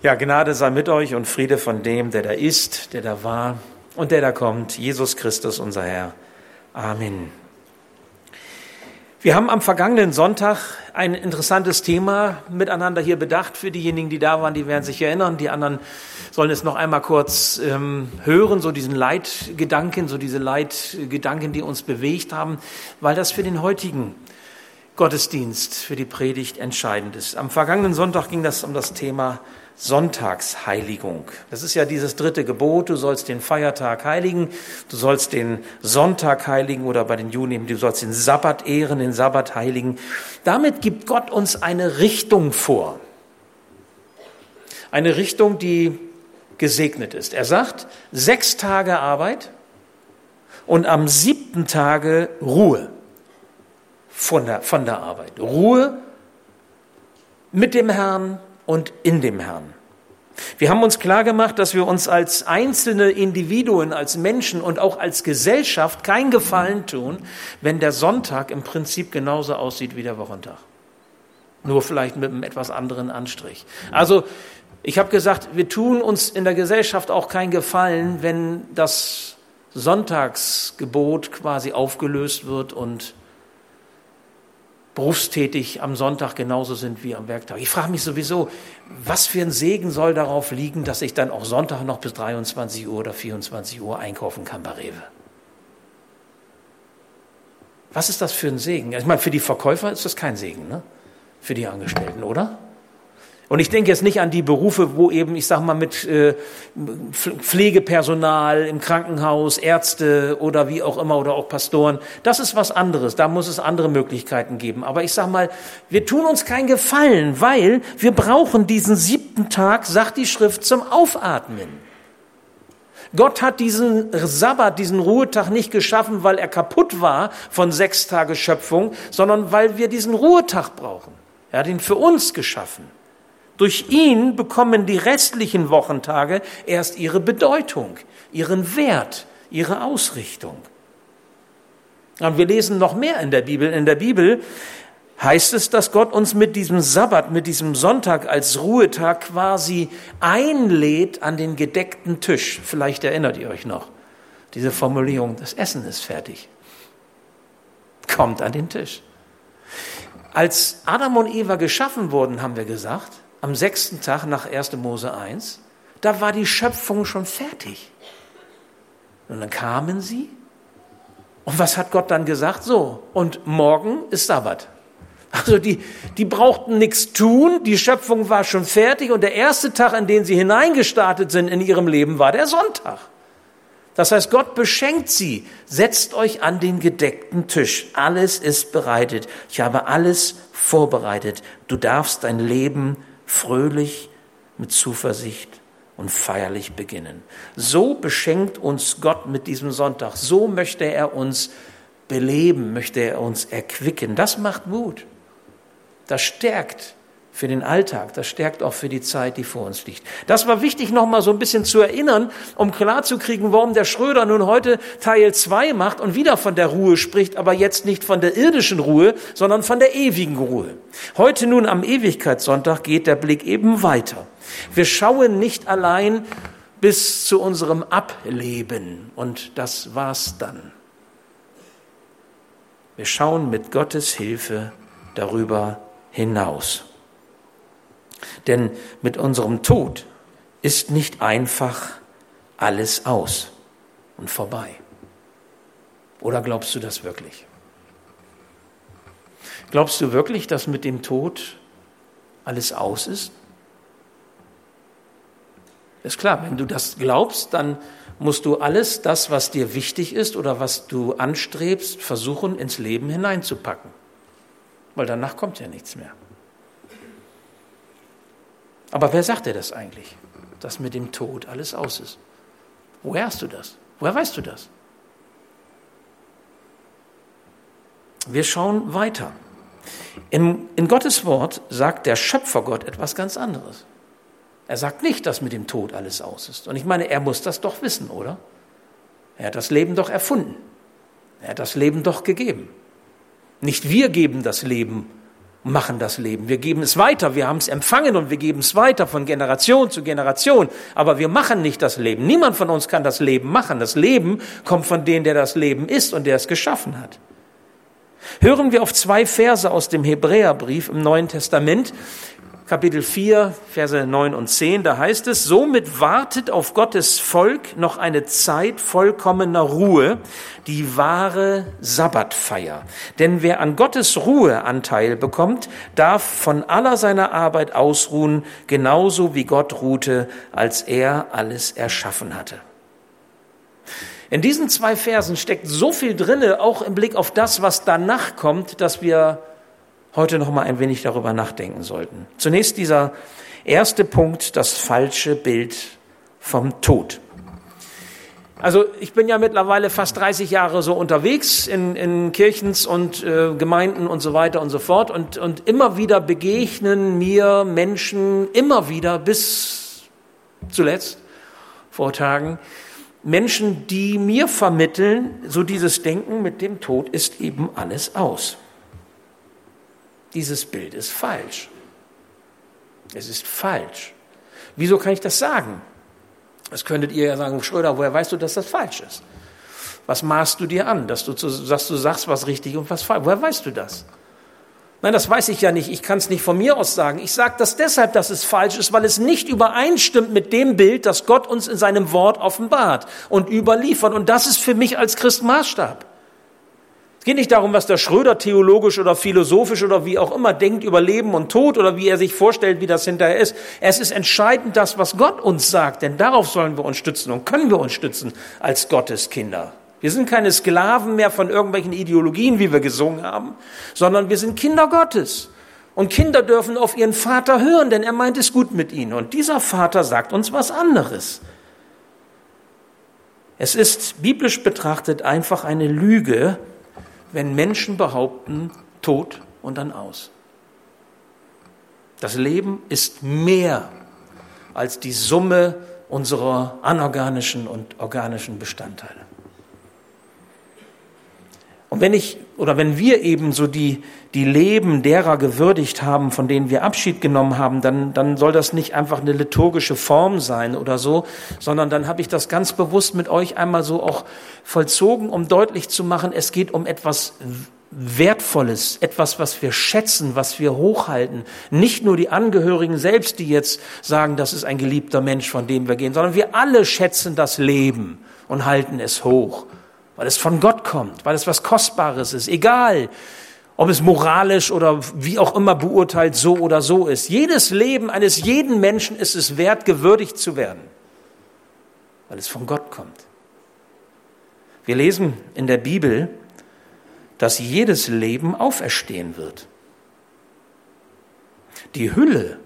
Ja, Gnade sei mit euch und Friede von dem, der da ist, der da war und der da kommt, Jesus Christus, unser Herr. Amen. Wir haben am vergangenen Sonntag ein interessantes Thema miteinander hier bedacht. Für diejenigen, die da waren, die werden sich erinnern. Die anderen sollen es noch einmal kurz ähm, hören, so diesen Leitgedanken, so diese Leitgedanken, die uns bewegt haben, weil das für den heutigen Gottesdienst, für die Predigt entscheidend ist. Am vergangenen Sonntag ging das um das Thema Sonntagsheiligung. Das ist ja dieses dritte Gebot. Du sollst den Feiertag heiligen, du sollst den Sonntag heiligen oder bei den Juden, du sollst den Sabbat ehren, den Sabbat heiligen. Damit gibt Gott uns eine Richtung vor. Eine Richtung, die gesegnet ist. Er sagt, sechs Tage Arbeit und am siebten Tage Ruhe von der, von der Arbeit. Ruhe mit dem Herrn, und in dem Herrn. Wir haben uns klar gemacht, dass wir uns als einzelne Individuen, als Menschen und auch als Gesellschaft keinen Gefallen tun, wenn der Sonntag im Prinzip genauso aussieht wie der Wochentag. Nur vielleicht mit einem etwas anderen Anstrich. Also, ich habe gesagt, wir tun uns in der Gesellschaft auch keinen Gefallen, wenn das Sonntagsgebot quasi aufgelöst wird und berufstätig am Sonntag genauso sind wie am Werktag. Ich frage mich sowieso, was für ein Segen soll darauf liegen, dass ich dann auch Sonntag noch bis 23 Uhr oder 24 Uhr einkaufen kann bei Rewe? Was ist das für ein Segen? Ich meine, für die Verkäufer ist das kein Segen, ne? Für die Angestellten, oder? Und ich denke jetzt nicht an die Berufe, wo eben, ich sag mal, mit äh, Pflegepersonal im Krankenhaus, Ärzte oder wie auch immer oder auch Pastoren. Das ist was anderes. Da muss es andere Möglichkeiten geben. Aber ich sag mal, wir tun uns keinen Gefallen, weil wir brauchen diesen siebten Tag, sagt die Schrift, zum Aufatmen. Gott hat diesen Sabbat, diesen Ruhetag nicht geschaffen, weil er kaputt war von sechs Tage Schöpfung, sondern weil wir diesen Ruhetag brauchen. Er hat ihn für uns geschaffen. Durch ihn bekommen die restlichen Wochentage erst ihre Bedeutung, ihren Wert, ihre Ausrichtung. Und wir lesen noch mehr in der Bibel. In der Bibel heißt es, dass Gott uns mit diesem Sabbat, mit diesem Sonntag als Ruhetag quasi einlädt an den gedeckten Tisch. Vielleicht erinnert ihr euch noch. Diese Formulierung, das Essen ist fertig. Kommt an den Tisch. Als Adam und Eva geschaffen wurden, haben wir gesagt, am sechsten Tag nach 1. Mose 1, da war die Schöpfung schon fertig. Und dann kamen sie. Und was hat Gott dann gesagt? So, und morgen ist Sabbat. Also die, die brauchten nichts tun, die Schöpfung war schon fertig und der erste Tag, an den sie hineingestartet sind in ihrem Leben, war der Sonntag. Das heißt, Gott beschenkt sie. Setzt euch an den gedeckten Tisch. Alles ist bereitet. Ich habe alles vorbereitet. Du darfst dein Leben fröhlich, mit Zuversicht und feierlich beginnen. So beschenkt uns Gott mit diesem Sonntag. So möchte er uns beleben, möchte er uns erquicken. Das macht Mut. Das stärkt für den Alltag, das stärkt auch für die Zeit, die vor uns liegt. Das war wichtig, noch mal so ein bisschen zu erinnern, um klarzukriegen, warum der Schröder nun heute Teil 2 macht und wieder von der Ruhe spricht, aber jetzt nicht von der irdischen Ruhe, sondern von der ewigen Ruhe. Heute nun am Ewigkeitssonntag geht der Blick eben weiter. Wir schauen nicht allein bis zu unserem Ableben und das war's dann. Wir schauen mit Gottes Hilfe darüber hinaus. Denn mit unserem Tod ist nicht einfach alles aus und vorbei. Oder glaubst du das wirklich? Glaubst du wirklich, dass mit dem Tod alles aus ist? Ist klar, wenn du das glaubst, dann musst du alles das, was dir wichtig ist oder was du anstrebst, versuchen ins Leben hineinzupacken. Weil danach kommt ja nichts mehr. Aber wer sagt dir das eigentlich, dass mit dem Tod alles aus ist? Woher hast du das? Woher weißt du das? Wir schauen weiter. In, in Gottes Wort sagt der Schöpfergott etwas ganz anderes. Er sagt nicht, dass mit dem Tod alles aus ist. Und ich meine, er muss das doch wissen, oder? Er hat das Leben doch erfunden. Er hat das Leben doch gegeben. Nicht wir geben das Leben machen das Leben. Wir geben es weiter, wir haben es empfangen und wir geben es weiter von Generation zu Generation. Aber wir machen nicht das Leben. Niemand von uns kann das Leben machen. Das Leben kommt von dem, der das Leben ist und der es geschaffen hat. Hören wir auf zwei Verse aus dem Hebräerbrief im Neuen Testament. Kapitel 4, Verse 9 und 10, da heißt es, somit wartet auf Gottes Volk noch eine Zeit vollkommener Ruhe, die wahre Sabbatfeier. Denn wer an Gottes Ruhe Anteil bekommt, darf von aller seiner Arbeit ausruhen, genauso wie Gott ruhte, als er alles erschaffen hatte. In diesen zwei Versen steckt so viel drinne, auch im Blick auf das, was danach kommt, dass wir heute noch mal ein wenig darüber nachdenken sollten. Zunächst dieser erste Punkt, das falsche Bild vom Tod. Also ich bin ja mittlerweile fast 30 Jahre so unterwegs in, in Kirchens und äh, Gemeinden und so weiter und so fort und, und immer wieder begegnen mir Menschen, immer wieder bis zuletzt vor Tagen, Menschen, die mir vermitteln, so dieses Denken mit dem Tod ist eben alles aus. Dieses Bild ist falsch. Es ist falsch. Wieso kann ich das sagen? Das könntet ihr ja sagen, Schröder, woher weißt du, dass das falsch ist? Was maßt du dir an, dass du, dass du sagst, was richtig und was falsch? Woher weißt du das? Nein, das weiß ich ja nicht. Ich kann es nicht von mir aus sagen. Ich sage das deshalb, dass es falsch ist, weil es nicht übereinstimmt mit dem Bild, das Gott uns in seinem Wort offenbart und überliefert. Und das ist für mich als Christ Maßstab. Geht nicht darum, was der Schröder theologisch oder philosophisch oder wie auch immer denkt über Leben und Tod oder wie er sich vorstellt, wie das hinterher ist. Es ist entscheidend das, was Gott uns sagt, denn darauf sollen wir uns stützen und können wir uns stützen als Gottes Kinder. Wir sind keine Sklaven mehr von irgendwelchen Ideologien, wie wir gesungen haben, sondern wir sind Kinder Gottes. Und Kinder dürfen auf ihren Vater hören, denn er meint es gut mit ihnen. Und dieser Vater sagt uns was anderes. Es ist biblisch betrachtet einfach eine Lüge, wenn Menschen behaupten, Tod und dann aus. Das Leben ist mehr als die Summe unserer anorganischen und organischen Bestandteile. Und wenn ich oder wenn wir eben so die, die Leben derer gewürdigt haben, von denen wir Abschied genommen haben, dann, dann soll das nicht einfach eine liturgische Form sein oder so, sondern dann habe ich das ganz bewusst mit euch einmal so auch vollzogen, um deutlich zu machen, es geht um etwas Wertvolles, etwas, was wir schätzen, was wir hochhalten. Nicht nur die Angehörigen selbst, die jetzt sagen, das ist ein geliebter Mensch, von dem wir gehen, sondern wir alle schätzen das Leben und halten es hoch weil es von Gott kommt, weil es was Kostbares ist, egal ob es moralisch oder wie auch immer beurteilt so oder so ist. Jedes Leben eines jeden Menschen ist es wert, gewürdigt zu werden, weil es von Gott kommt. Wir lesen in der Bibel, dass jedes Leben auferstehen wird. Die Hülle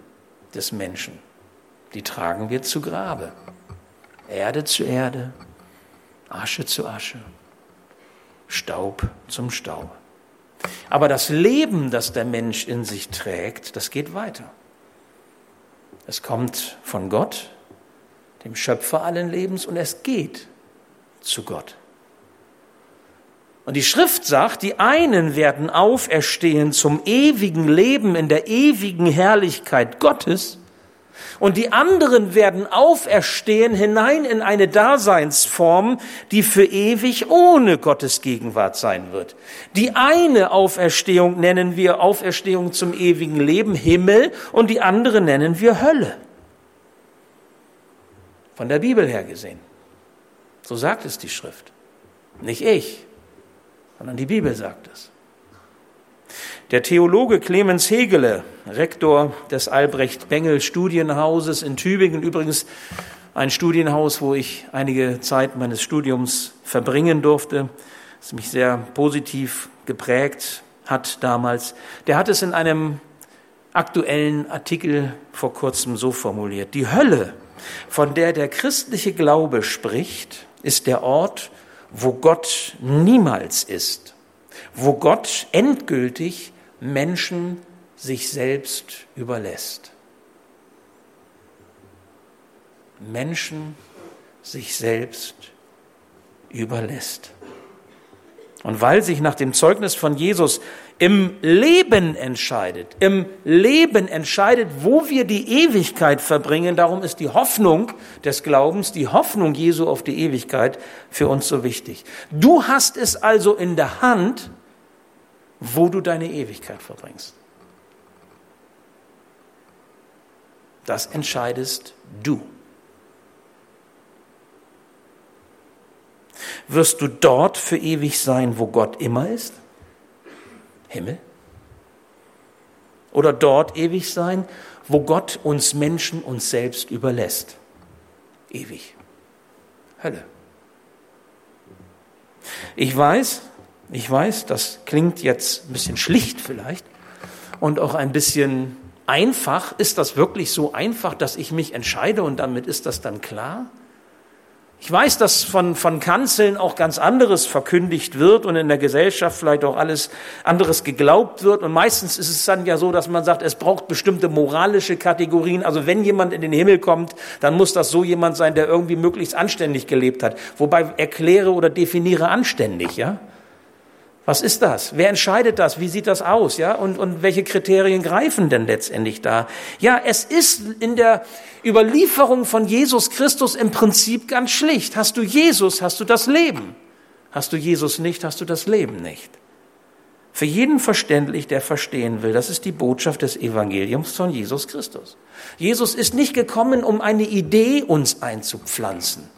des Menschen, die tragen wir zu Grabe. Erde zu Erde, Asche zu Asche. Staub zum Staub. Aber das Leben, das der Mensch in sich trägt, das geht weiter. Es kommt von Gott, dem Schöpfer allen Lebens, und es geht zu Gott. Und die Schrift sagt, die einen werden auferstehen zum ewigen Leben in der ewigen Herrlichkeit Gottes und die anderen werden auferstehen hinein in eine Daseinsform, die für ewig ohne Gottes Gegenwart sein wird. Die eine Auferstehung nennen wir Auferstehung zum ewigen Leben, Himmel, und die andere nennen wir Hölle. Von der Bibel her gesehen. So sagt es die Schrift. Nicht ich, sondern die Bibel sagt es. Der Theologe Clemens Hegele, Rektor des Albrecht Bengel Studienhauses in Tübingen, übrigens ein Studienhaus, wo ich einige Zeit meines Studiums verbringen durfte, das mich sehr positiv geprägt hat damals, der hat es in einem aktuellen Artikel vor kurzem so formuliert. Die Hölle, von der der christliche Glaube spricht, ist der Ort, wo Gott niemals ist, wo Gott endgültig Menschen sich selbst überlässt. Menschen sich selbst überlässt. Und weil sich nach dem Zeugnis von Jesus im Leben entscheidet, im Leben entscheidet, wo wir die Ewigkeit verbringen, darum ist die Hoffnung des Glaubens, die Hoffnung Jesu auf die Ewigkeit für uns so wichtig. Du hast es also in der Hand, wo du deine Ewigkeit verbringst. Das entscheidest du. Wirst du dort für ewig sein, wo Gott immer ist? Himmel? Oder dort ewig sein, wo Gott uns Menschen uns selbst überlässt? Ewig. Hölle. Ich weiß, ich weiß, das klingt jetzt ein bisschen schlicht vielleicht und auch ein bisschen einfach. Ist das wirklich so einfach, dass ich mich entscheide und damit ist das dann klar? Ich weiß, dass von, von Kanzeln auch ganz anderes verkündigt wird und in der Gesellschaft vielleicht auch alles anderes geglaubt wird. Und meistens ist es dann ja so, dass man sagt, es braucht bestimmte moralische Kategorien. Also wenn jemand in den Himmel kommt, dann muss das so jemand sein, der irgendwie möglichst anständig gelebt hat. Wobei erkläre oder definiere anständig, ja? Was ist das? Wer entscheidet das? Wie sieht das aus? Ja, und, und welche Kriterien greifen denn letztendlich da? Ja, es ist in der Überlieferung von Jesus Christus im Prinzip ganz schlicht. Hast du Jesus, hast du das Leben. Hast du Jesus nicht, hast du das Leben nicht. Für jeden verständlich, der verstehen will, das ist die Botschaft des Evangeliums von Jesus Christus. Jesus ist nicht gekommen, um eine Idee uns einzupflanzen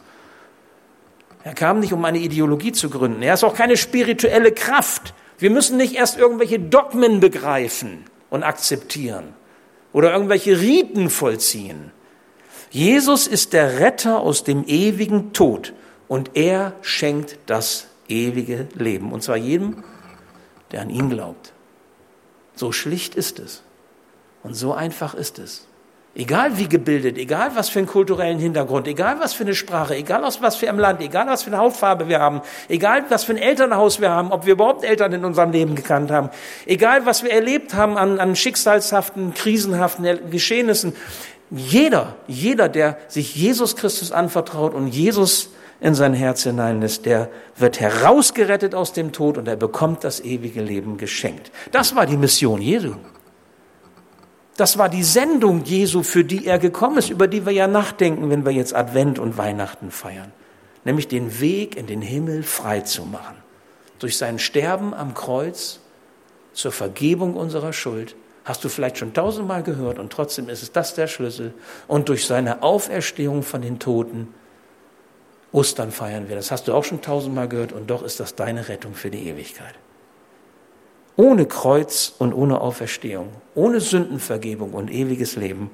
er kam nicht, um eine Ideologie zu gründen. Er ist auch keine spirituelle Kraft. Wir müssen nicht erst irgendwelche Dogmen begreifen und akzeptieren oder irgendwelche Riten vollziehen. Jesus ist der Retter aus dem ewigen Tod und er schenkt das ewige Leben. Und zwar jedem, der an ihn glaubt. So schlicht ist es und so einfach ist es. Egal wie gebildet, egal was für einen kulturellen Hintergrund, egal was für eine Sprache, egal aus was für einem Land, egal was für eine Hautfarbe wir haben, egal was für ein Elternhaus wir haben, ob wir überhaupt Eltern in unserem Leben gekannt haben, egal was wir erlebt haben an, an schicksalshaften, krisenhaften Geschehnissen, jeder, jeder, der sich Jesus Christus anvertraut und Jesus in sein Herz hineinlässt, der wird herausgerettet aus dem Tod und er bekommt das ewige Leben geschenkt. Das war die Mission Jesu. Das war die Sendung Jesu, für die er gekommen ist, über die wir ja nachdenken, wenn wir jetzt Advent und Weihnachten feiern. Nämlich den Weg in den Himmel frei zu machen. Durch sein Sterben am Kreuz zur Vergebung unserer Schuld. Hast du vielleicht schon tausendmal gehört und trotzdem ist es das der Schlüssel. Und durch seine Auferstehung von den Toten Ostern feiern wir. Das hast du auch schon tausendmal gehört und doch ist das deine Rettung für die Ewigkeit. Ohne Kreuz und ohne Auferstehung, ohne Sündenvergebung und ewiges Leben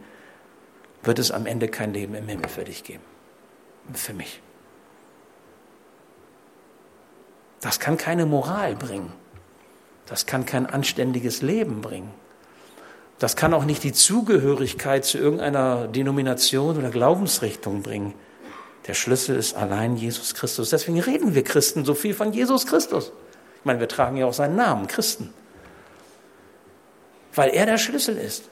wird es am Ende kein Leben im Himmel für dich geben. Für mich. Das kann keine Moral bringen. Das kann kein anständiges Leben bringen. Das kann auch nicht die Zugehörigkeit zu irgendeiner Denomination oder Glaubensrichtung bringen. Der Schlüssel ist allein Jesus Christus. Deswegen reden wir Christen so viel von Jesus Christus. Ich meine, wir tragen ja auch seinen Namen, Christen. Weil er der Schlüssel ist.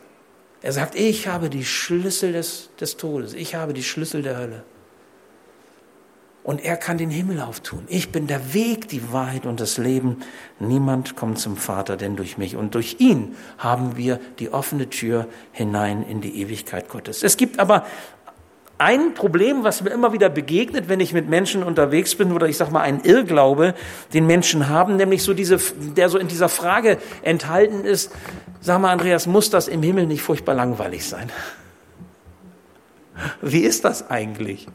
Er sagt, ich habe die Schlüssel des, des Todes, ich habe die Schlüssel der Hölle. Und er kann den Himmel auftun. Ich bin der Weg, die Wahrheit und das Leben. Niemand kommt zum Vater, denn durch mich. Und durch ihn haben wir die offene Tür hinein in die Ewigkeit Gottes. Es gibt aber ein Problem, was mir immer wieder begegnet, wenn ich mit Menschen unterwegs bin, oder ich sag mal ein Irrglaube, den Menschen haben, nämlich so diese, der so in dieser Frage enthalten ist, sag mal, Andreas, muss das im Himmel nicht furchtbar langweilig sein? Wie ist das eigentlich?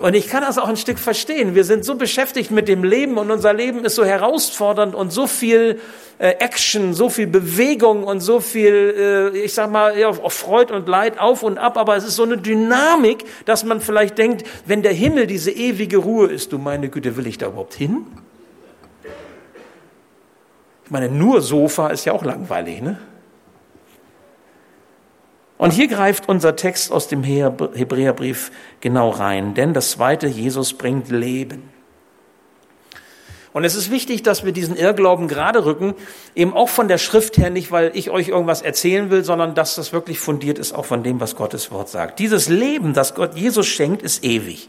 Und ich kann das auch ein Stück verstehen. Wir sind so beschäftigt mit dem Leben und unser Leben ist so herausfordernd und so viel äh, Action, so viel Bewegung und so viel, äh, ich sag mal, ja, Freud und Leid auf und ab. Aber es ist so eine Dynamik, dass man vielleicht denkt, wenn der Himmel diese ewige Ruhe ist, du meine Güte, will ich da überhaupt hin? Ich meine, nur Sofa ist ja auch langweilig, ne? Und hier greift unser Text aus dem Hebräerbrief genau rein, denn das zweite, Jesus bringt Leben. Und es ist wichtig, dass wir diesen Irrglauben gerade rücken, eben auch von der Schrift her, nicht weil ich euch irgendwas erzählen will, sondern dass das wirklich fundiert ist auch von dem, was Gottes Wort sagt. Dieses Leben, das Gott Jesus schenkt, ist ewig.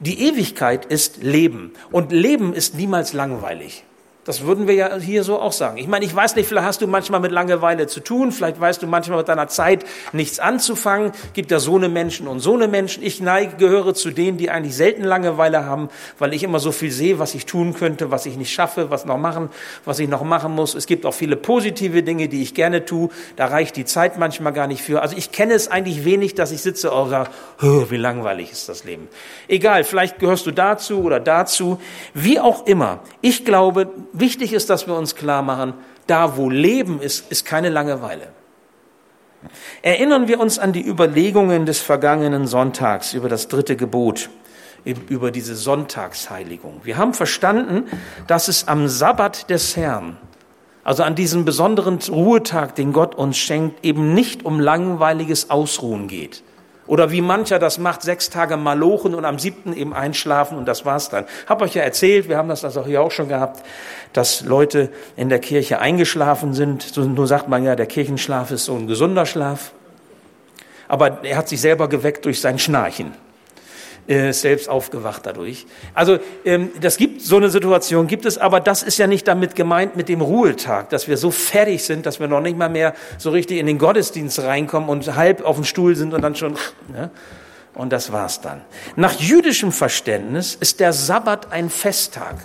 Die Ewigkeit ist Leben. Und Leben ist niemals langweilig. Das würden wir ja hier so auch sagen. Ich meine, ich weiß nicht, vielleicht hast du manchmal mit Langeweile zu tun, vielleicht weißt du manchmal mit deiner Zeit nichts anzufangen. Gibt ja so eine Menschen und so eine Menschen. Ich neige, gehöre zu denen, die eigentlich selten Langeweile haben, weil ich immer so viel sehe, was ich tun könnte, was ich nicht schaffe, was noch machen, was ich noch machen muss. Es gibt auch viele positive Dinge, die ich gerne tue. Da reicht die Zeit manchmal gar nicht für. Also ich kenne es eigentlich wenig, dass ich sitze und sage, wie langweilig ist das Leben. Egal, vielleicht gehörst du dazu oder dazu. Wie auch immer. Ich glaube, Wichtig ist, dass wir uns klar machen, da wo Leben ist, ist keine Langeweile. Erinnern wir uns an die Überlegungen des vergangenen Sonntags über das dritte Gebot, über diese Sonntagsheiligung. Wir haben verstanden, dass es am Sabbat des Herrn, also an diesem besonderen Ruhetag, den Gott uns schenkt, eben nicht um langweiliges Ausruhen geht. Oder wie mancher das macht, sechs Tage malochen und am siebten eben einschlafen und das war's dann. Hab euch ja erzählt, wir haben das also hier auch schon gehabt, dass Leute in der Kirche eingeschlafen sind. Nur sagt man ja, der Kirchenschlaf ist so ein gesunder Schlaf. Aber er hat sich selber geweckt durch sein Schnarchen äh, selbst aufgewacht dadurch. Also ähm, das gibt so eine Situation gibt es, aber das ist ja nicht damit gemeint mit dem Ruhetag, dass wir so fertig sind, dass wir noch nicht mal mehr so richtig in den Gottesdienst reinkommen und halb auf dem Stuhl sind und dann schon. Ne? Und das war's dann. Nach jüdischem Verständnis ist der Sabbat ein Festtag.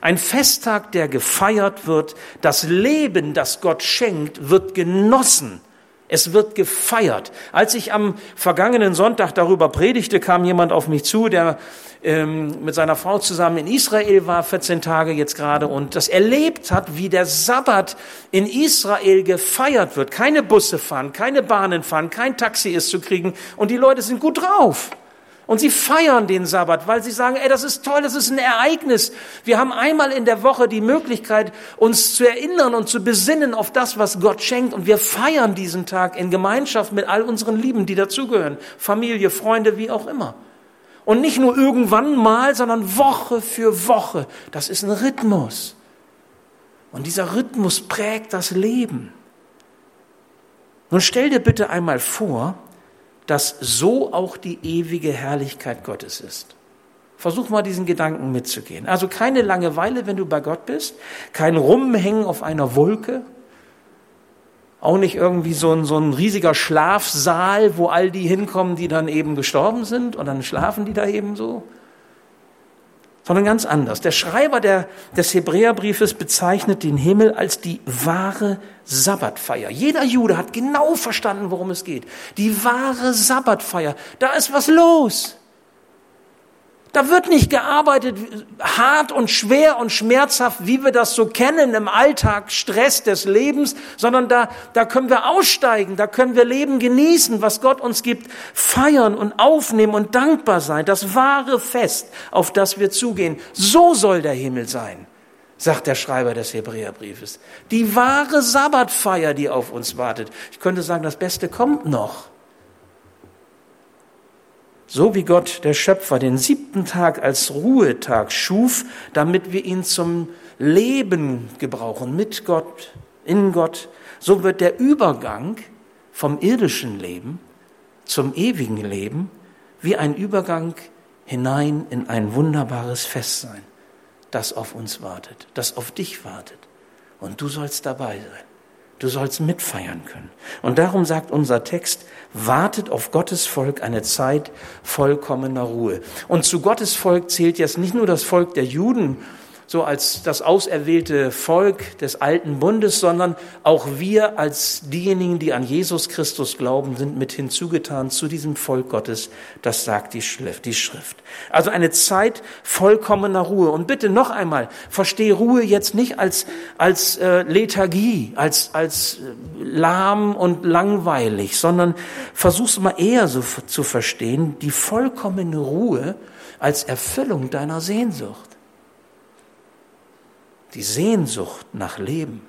Ein Festtag, der gefeiert wird. Das Leben, das Gott schenkt, wird genossen. Es wird gefeiert. Als ich am vergangenen Sonntag darüber predigte, kam jemand auf mich zu, der ähm, mit seiner Frau zusammen in Israel war, 14 Tage jetzt gerade, und das erlebt hat, wie der Sabbat in Israel gefeiert wird. Keine Busse fahren, keine Bahnen fahren, kein Taxi ist zu kriegen und die Leute sind gut drauf. Und sie feiern den Sabbat, weil sie sagen, ey, das ist toll, das ist ein Ereignis. Wir haben einmal in der Woche die Möglichkeit, uns zu erinnern und zu besinnen auf das, was Gott schenkt. Und wir feiern diesen Tag in Gemeinschaft mit all unseren Lieben, die dazugehören. Familie, Freunde, wie auch immer. Und nicht nur irgendwann mal, sondern Woche für Woche. Das ist ein Rhythmus. Und dieser Rhythmus prägt das Leben. Nun stell dir bitte einmal vor, dass so auch die ewige Herrlichkeit Gottes ist. Versuch mal diesen Gedanken mitzugehen. Also keine Langeweile, wenn du bei Gott bist, kein Rumhängen auf einer Wolke, auch nicht irgendwie so ein, so ein riesiger Schlafsaal, wo all die hinkommen, die dann eben gestorben sind und dann schlafen die da eben so, sondern ganz anders. Der Schreiber der, des Hebräerbriefes bezeichnet den Himmel als die wahre Sabbatfeier. Jeder Jude hat genau verstanden, worum es geht. Die wahre Sabbatfeier. Da ist was los. Da wird nicht gearbeitet hart und schwer und schmerzhaft, wie wir das so kennen im Alltag, Stress des Lebens, sondern da, da können wir aussteigen, da können wir Leben genießen, was Gott uns gibt, feiern und aufnehmen und dankbar sein. Das wahre Fest, auf das wir zugehen. So soll der Himmel sein, sagt der Schreiber des Hebräerbriefes. Die wahre Sabbatfeier, die auf uns wartet. Ich könnte sagen, das Beste kommt noch. So wie Gott, der Schöpfer, den siebten Tag als Ruhetag schuf, damit wir ihn zum Leben gebrauchen, mit Gott, in Gott, so wird der Übergang vom irdischen Leben zum ewigen Leben wie ein Übergang hinein in ein wunderbares Fest sein, das auf uns wartet, das auf dich wartet. Und du sollst dabei sein. Du sollst mitfeiern können. Und darum sagt unser Text, wartet auf Gottes Volk eine Zeit vollkommener Ruhe. Und zu Gottes Volk zählt jetzt nicht nur das Volk der Juden, so als das auserwählte Volk des alten Bundes, sondern auch wir als diejenigen, die an Jesus Christus glauben, sind mit hinzugetan zu diesem Volk Gottes. Das sagt die Schrift. Also eine Zeit vollkommener Ruhe. Und bitte noch einmal, verstehe Ruhe jetzt nicht als, als äh, Lethargie, als, als äh, lahm und langweilig, sondern versuch's mal eher so zu verstehen, die vollkommene Ruhe als Erfüllung deiner Sehnsucht die Sehnsucht nach Leben,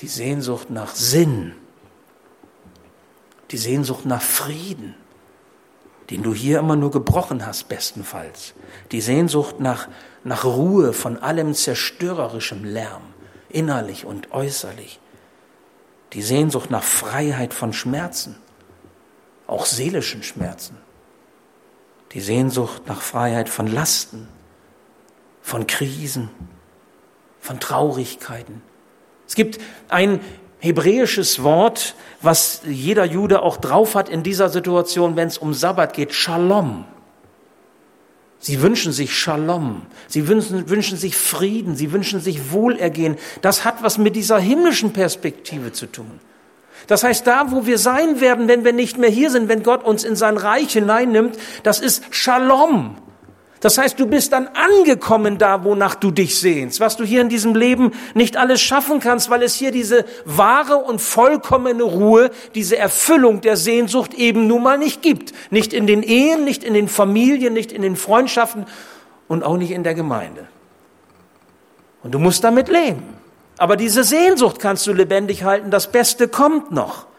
die Sehnsucht nach Sinn, die Sehnsucht nach Frieden, den du hier immer nur gebrochen hast, bestenfalls, die Sehnsucht nach, nach Ruhe von allem zerstörerischem Lärm, innerlich und äußerlich, die Sehnsucht nach Freiheit von Schmerzen, auch seelischen Schmerzen. Die Sehnsucht nach Freiheit von Lasten, von Krisen, von Traurigkeiten. Es gibt ein hebräisches Wort, was jeder Jude auch drauf hat in dieser Situation, wenn es um Sabbat geht, Shalom. Sie wünschen sich Shalom. Sie wünschen, wünschen sich Frieden. Sie wünschen sich Wohlergehen. Das hat was mit dieser himmlischen Perspektive zu tun. Das heißt, da, wo wir sein werden, wenn wir nicht mehr hier sind, wenn Gott uns in sein Reich hineinnimmt, das ist Shalom. Das heißt, du bist dann angekommen da, wonach du dich sehnst, was du hier in diesem Leben nicht alles schaffen kannst, weil es hier diese wahre und vollkommene Ruhe, diese Erfüllung der Sehnsucht eben nun mal nicht gibt. Nicht in den Ehen, nicht in den Familien, nicht in den Freundschaften und auch nicht in der Gemeinde. Und du musst damit leben. Aber diese Sehnsucht kannst du lebendig halten. Das Beste kommt noch.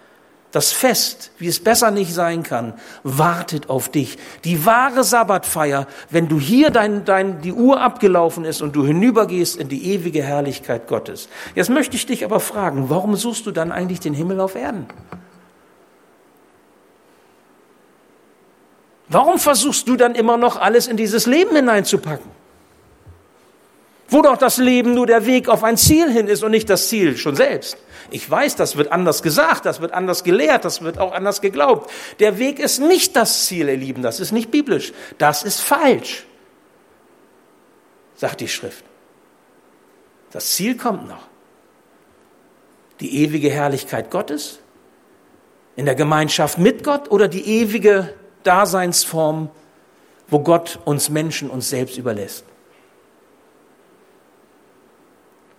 Das Fest, wie es besser nicht sein kann, wartet auf dich. Die wahre Sabbatfeier, wenn du hier dein, dein, die Uhr abgelaufen ist und du hinübergehst in die ewige Herrlichkeit Gottes. Jetzt möchte ich dich aber fragen, warum suchst du dann eigentlich den Himmel auf Erden? Warum versuchst du dann immer noch alles in dieses Leben hineinzupacken? Wo doch das Leben nur der Weg auf ein Ziel hin ist und nicht das Ziel schon selbst. Ich weiß, das wird anders gesagt, das wird anders gelehrt, das wird auch anders geglaubt. Der Weg ist nicht das Ziel, ihr Lieben, das ist nicht biblisch. Das ist falsch, sagt die Schrift. Das Ziel kommt noch. Die ewige Herrlichkeit Gottes in der Gemeinschaft mit Gott oder die ewige Daseinsform, wo Gott uns Menschen uns selbst überlässt.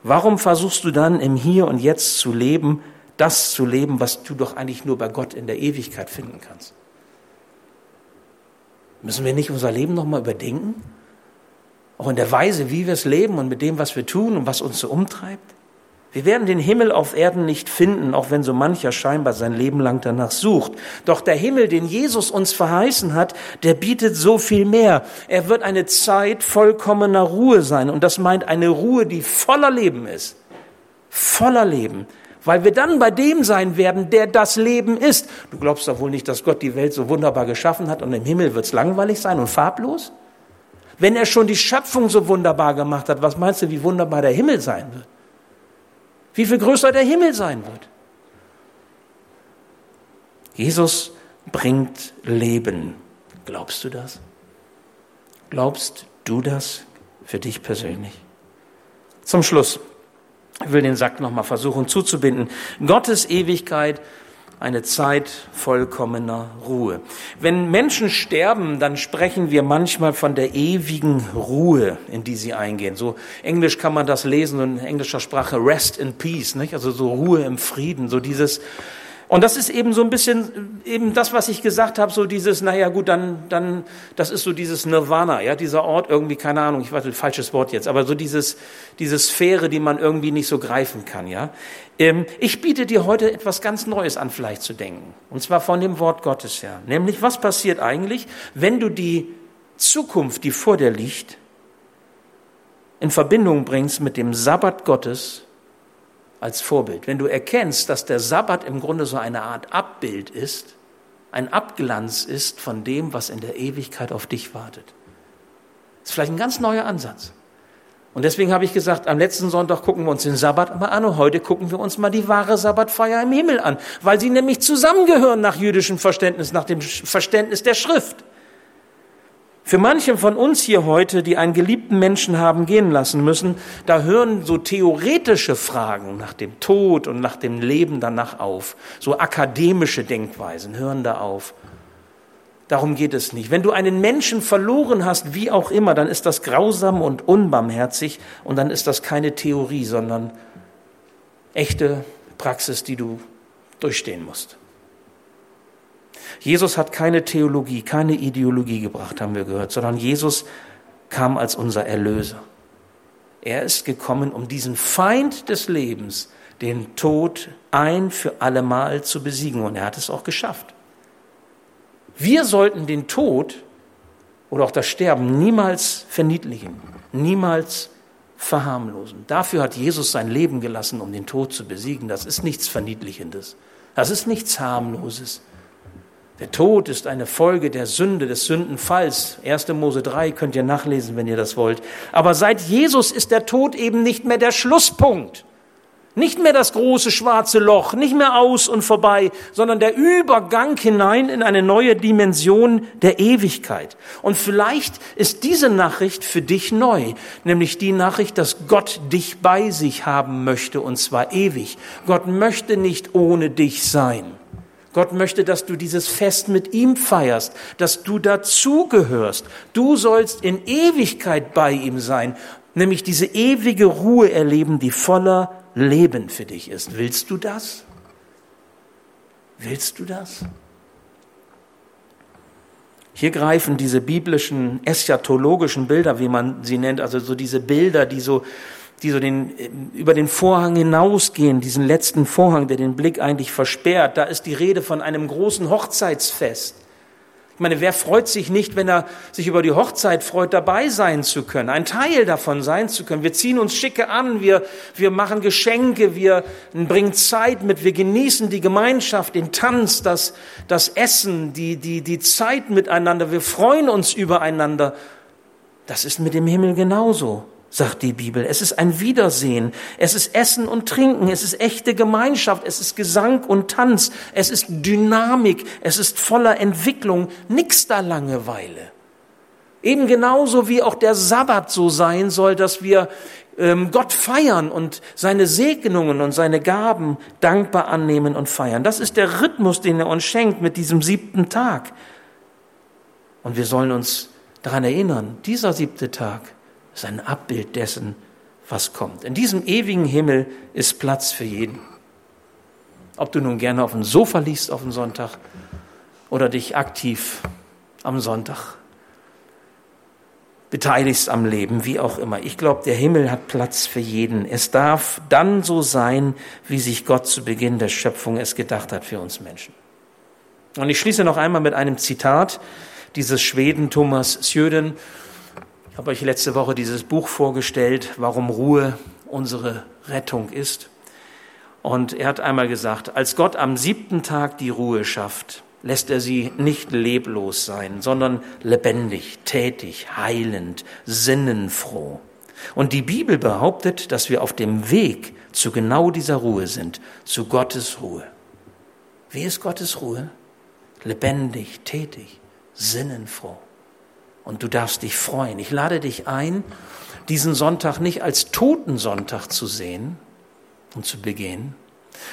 Warum versuchst du dann im Hier und Jetzt zu leben, das zu leben, was du doch eigentlich nur bei Gott in der Ewigkeit finden kannst? Müssen wir nicht unser Leben nochmal überdenken? Auch in der Weise, wie wir es leben und mit dem, was wir tun und was uns so umtreibt? Wir werden den Himmel auf Erden nicht finden, auch wenn so mancher scheinbar sein Leben lang danach sucht. Doch der Himmel, den Jesus uns verheißen hat, der bietet so viel mehr. Er wird eine Zeit vollkommener Ruhe sein. Und das meint eine Ruhe, die voller Leben ist. Voller Leben. Weil wir dann bei dem sein werden, der das Leben ist. Du glaubst doch wohl nicht, dass Gott die Welt so wunderbar geschaffen hat und im Himmel wird's langweilig sein und farblos? Wenn er schon die Schöpfung so wunderbar gemacht hat, was meinst du, wie wunderbar der Himmel sein wird? Wie viel größer der Himmel sein wird. Jesus bringt Leben. Glaubst du das? Glaubst du das für dich persönlich? Zum Schluss. Ich will den Sack nochmal versuchen zuzubinden. Gottes Ewigkeit eine Zeit vollkommener Ruhe. Wenn Menschen sterben, dann sprechen wir manchmal von der ewigen Ruhe, in die sie eingehen. So Englisch kann man das lesen in englischer Sprache Rest in Peace, nicht? Also so Ruhe im Frieden, so dieses und das ist eben so ein bisschen eben das, was ich gesagt habe, so dieses, naja gut, dann, dann, das ist so dieses Nirvana, ja, dieser Ort irgendwie, keine Ahnung, ich weiß, falsches Wort jetzt, aber so dieses, diese Sphäre, die man irgendwie nicht so greifen kann, ja. Ähm, ich biete dir heute etwas ganz Neues an, vielleicht zu denken. Und zwar von dem Wort Gottes her. Nämlich, was passiert eigentlich, wenn du die Zukunft, die vor dir liegt, in Verbindung bringst mit dem Sabbat Gottes als Vorbild. Wenn du erkennst, dass der Sabbat im Grunde so eine Art Abbild ist, ein Abglanz ist von dem, was in der Ewigkeit auf dich wartet. Das ist vielleicht ein ganz neuer Ansatz. Und deswegen habe ich gesagt, am letzten Sonntag gucken wir uns den Sabbat mal an und heute gucken wir uns mal die wahre Sabbatfeier im Himmel an, weil sie nämlich zusammengehören nach jüdischem Verständnis, nach dem Verständnis der Schrift. Für manche von uns hier heute, die einen geliebten Menschen haben gehen lassen müssen, da hören so theoretische Fragen nach dem Tod und nach dem Leben danach auf. So akademische Denkweisen hören da auf. Darum geht es nicht. Wenn du einen Menschen verloren hast, wie auch immer, dann ist das grausam und unbarmherzig und dann ist das keine Theorie, sondern echte Praxis, die du durchstehen musst. Jesus hat keine Theologie, keine Ideologie gebracht, haben wir gehört, sondern Jesus kam als unser Erlöser. Er ist gekommen, um diesen Feind des Lebens, den Tod, ein für allemal zu besiegen. Und er hat es auch geschafft. Wir sollten den Tod oder auch das Sterben niemals verniedlichen, niemals verharmlosen. Dafür hat Jesus sein Leben gelassen, um den Tod zu besiegen. Das ist nichts Verniedlichendes. Das ist nichts Harmloses. Der Tod ist eine Folge der Sünde, des Sündenfalls. 1. Mose 3 könnt ihr nachlesen, wenn ihr das wollt. Aber seit Jesus ist der Tod eben nicht mehr der Schlusspunkt. Nicht mehr das große schwarze Loch, nicht mehr aus und vorbei, sondern der Übergang hinein in eine neue Dimension der Ewigkeit. Und vielleicht ist diese Nachricht für dich neu, nämlich die Nachricht, dass Gott dich bei sich haben möchte, und zwar ewig. Gott möchte nicht ohne dich sein. Gott möchte, dass du dieses Fest mit ihm feierst, dass du dazugehörst. Du sollst in Ewigkeit bei ihm sein, nämlich diese ewige Ruhe erleben, die voller Leben für dich ist. Willst du das? Willst du das? Hier greifen diese biblischen, eschatologischen Bilder, wie man sie nennt, also so diese Bilder, die so die so den, über den Vorhang hinausgehen, diesen letzten Vorhang, der den Blick eigentlich versperrt. Da ist die Rede von einem großen Hochzeitsfest. Ich meine, wer freut sich nicht, wenn er sich über die Hochzeit freut, dabei sein zu können, ein Teil davon sein zu können? Wir ziehen uns schicke an, wir, wir machen Geschenke, wir bringen Zeit mit, wir genießen die Gemeinschaft, den Tanz, das, das Essen, die, die, die Zeit miteinander, wir freuen uns übereinander. Das ist mit dem Himmel genauso sagt die Bibel. Es ist ein Wiedersehen. Es ist Essen und Trinken. Es ist echte Gemeinschaft. Es ist Gesang und Tanz. Es ist Dynamik. Es ist voller Entwicklung. Nix da Langeweile. Eben genauso wie auch der Sabbat so sein soll, dass wir ähm, Gott feiern und seine Segnungen und seine Gaben dankbar annehmen und feiern. Das ist der Rhythmus, den er uns schenkt mit diesem siebten Tag. Und wir sollen uns daran erinnern, dieser siebte Tag ist ein Abbild dessen, was kommt. In diesem ewigen Himmel ist Platz für jeden. Ob du nun gerne auf dem Sofa liegst auf dem Sonntag oder dich aktiv am Sonntag beteiligst am Leben, wie auch immer. Ich glaube, der Himmel hat Platz für jeden. Es darf dann so sein, wie sich Gott zu Beginn der Schöpfung es gedacht hat für uns Menschen. Und ich schließe noch einmal mit einem Zitat dieses Schweden Thomas Sjöden ich habe euch letzte Woche dieses Buch vorgestellt, warum Ruhe unsere Rettung ist. Und er hat einmal gesagt, als Gott am siebten Tag die Ruhe schafft, lässt er sie nicht leblos sein, sondern lebendig, tätig, heilend, sinnenfroh. Und die Bibel behauptet, dass wir auf dem Weg zu genau dieser Ruhe sind, zu Gottes Ruhe. Wie ist Gottes Ruhe? Lebendig, tätig, sinnenfroh und du darfst dich freuen. Ich lade dich ein, diesen Sonntag nicht als Totensonntag zu sehen und zu begehen,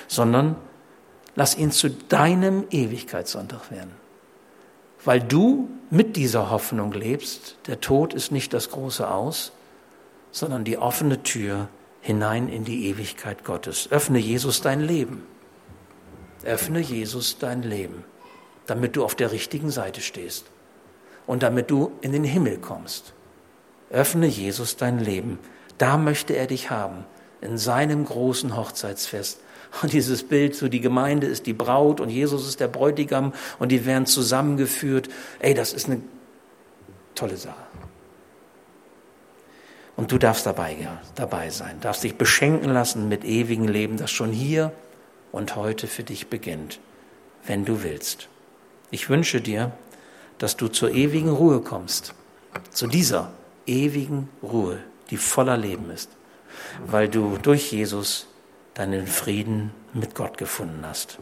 sondern lass ihn zu deinem Ewigkeitssonntag werden. Weil du mit dieser Hoffnung lebst, der Tod ist nicht das große Aus, sondern die offene Tür hinein in die Ewigkeit Gottes. Öffne Jesus dein Leben. Öffne Jesus dein Leben, damit du auf der richtigen Seite stehst und damit du in den Himmel kommst. Öffne Jesus dein Leben. Da möchte er dich haben, in seinem großen Hochzeitsfest. Und dieses Bild, so die Gemeinde ist die Braut und Jesus ist der Bräutigam und die werden zusammengeführt. Ey, das ist eine tolle Sache. Und du darfst dabei, ja, dabei sein, darfst dich beschenken lassen mit ewigem Leben, das schon hier und heute für dich beginnt, wenn du willst. Ich wünsche dir, dass du zur ewigen Ruhe kommst, zu dieser ewigen Ruhe, die voller Leben ist, weil du durch Jesus deinen Frieden mit Gott gefunden hast.